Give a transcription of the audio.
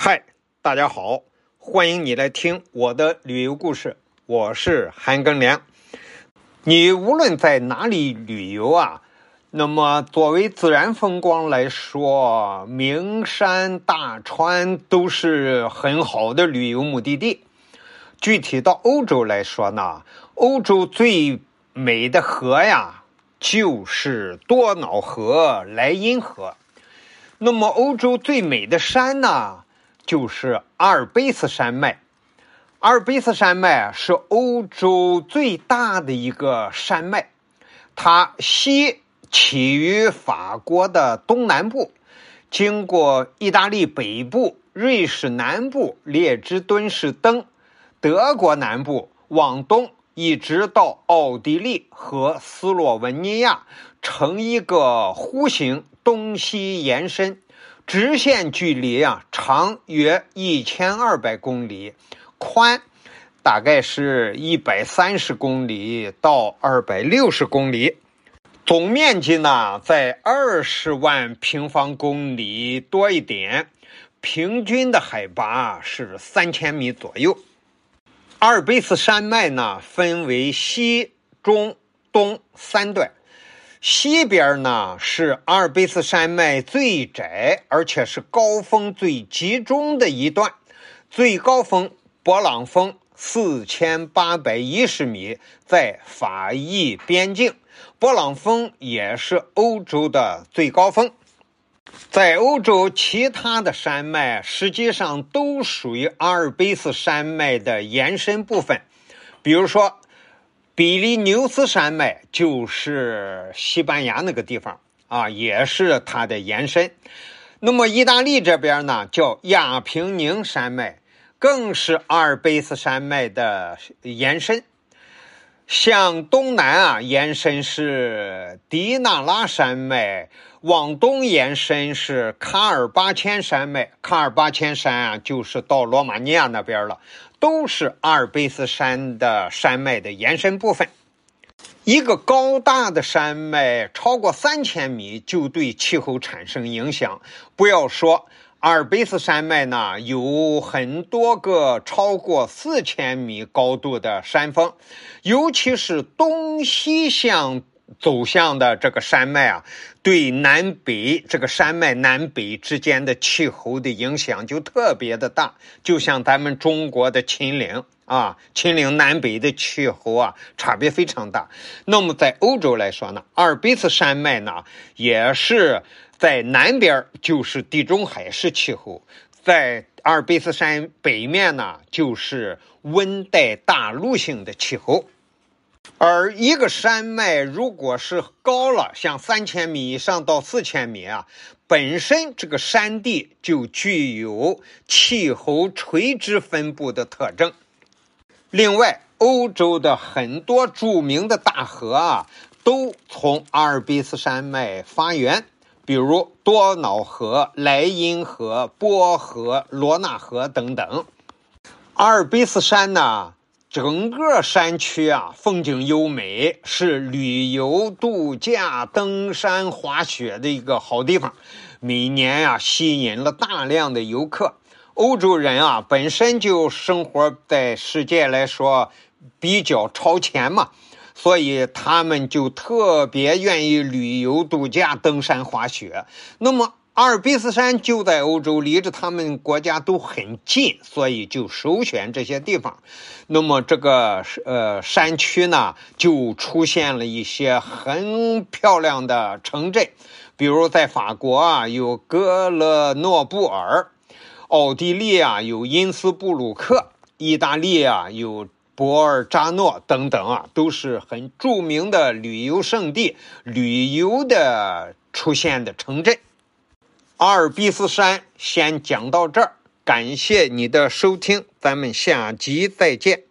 嗨，大家好，欢迎你来听我的旅游故事，我是韩庚良。你无论在哪里旅游啊，那么作为自然风光来说，名山大川都是很好的旅游目的地。具体到欧洲来说呢，欧洲最美的河呀，就是多瑙河、莱茵河。那么欧洲最美的山呢？就是阿尔卑斯山脉，阿尔卑斯山脉是欧洲最大的一个山脉，它西起于法国的东南部，经过意大利北部、瑞士南部、列支敦士登、德国南部往东，一直到奥地利和斯洛文尼亚，呈一个弧形东西延伸。直线距离啊，长约一千二百公里，宽大概是一百三十公里到二百六十公里，总面积呢在二十万平方公里多一点，平均的海拔是三千米左右。阿尔卑斯山脉呢分为西、中、东三段。西边呢是阿尔卑斯山脉最窄，而且是高峰最集中的一段，最高峰勃朗峰四千八百一十米，在法意边境。勃朗峰也是欧洲的最高峰。在欧洲，其他的山脉实际上都属于阿尔卑斯山脉的延伸部分，比如说。比利牛斯山脉就是西班牙那个地方啊，也是它的延伸。那么意大利这边呢，叫亚平宁山脉，更是阿尔卑斯山脉的延伸。向东南啊延伸是迪纳拉山脉，往东延伸是卡尔巴阡山脉。卡尔巴阡山啊，就是到罗马尼亚那边了。都是阿尔卑斯山的山脉的延伸部分。一个高大的山脉超过三千米，就对气候产生影响。不要说阿尔卑斯山脉呢，有很多个超过四千米高度的山峰，尤其是东西向。走向的这个山脉啊，对南北这个山脉南北之间的气候的影响就特别的大，就像咱们中国的秦岭啊，秦岭南北的气候啊，差别非常大。那么在欧洲来说呢，阿尔卑斯山脉呢，也是在南边就是地中海式气候，在阿尔卑斯山北面呢，就是温带大陆性的气候。而一个山脉如果是高了，像三千米以上到四千米啊，本身这个山地就具有气候垂直分布的特征。另外，欧洲的很多著名的大河啊，都从阿尔卑斯山脉发源，比如多瑙河、莱茵河、波河、罗纳河等等。阿尔卑斯山呢？整个山区啊，风景优美，是旅游、度假、登山、滑雪的一个好地方。每年呀，吸引了大量的游客。欧洲人啊，本身就生活在世界来说比较超前嘛，所以他们就特别愿意旅游、度假、登山、滑雪。那么，阿尔卑斯山就在欧洲，离着他们国家都很近，所以就首选这些地方。那么这个呃山区呢，就出现了一些很漂亮的城镇，比如在法国啊有格勒诺布尔，奥地利啊有因斯布鲁克，意大利啊有博尔扎诺等等啊，都是很著名的旅游胜地，旅游的出现的城镇。阿尔卑斯山先讲到这儿，感谢你的收听，咱们下集再见。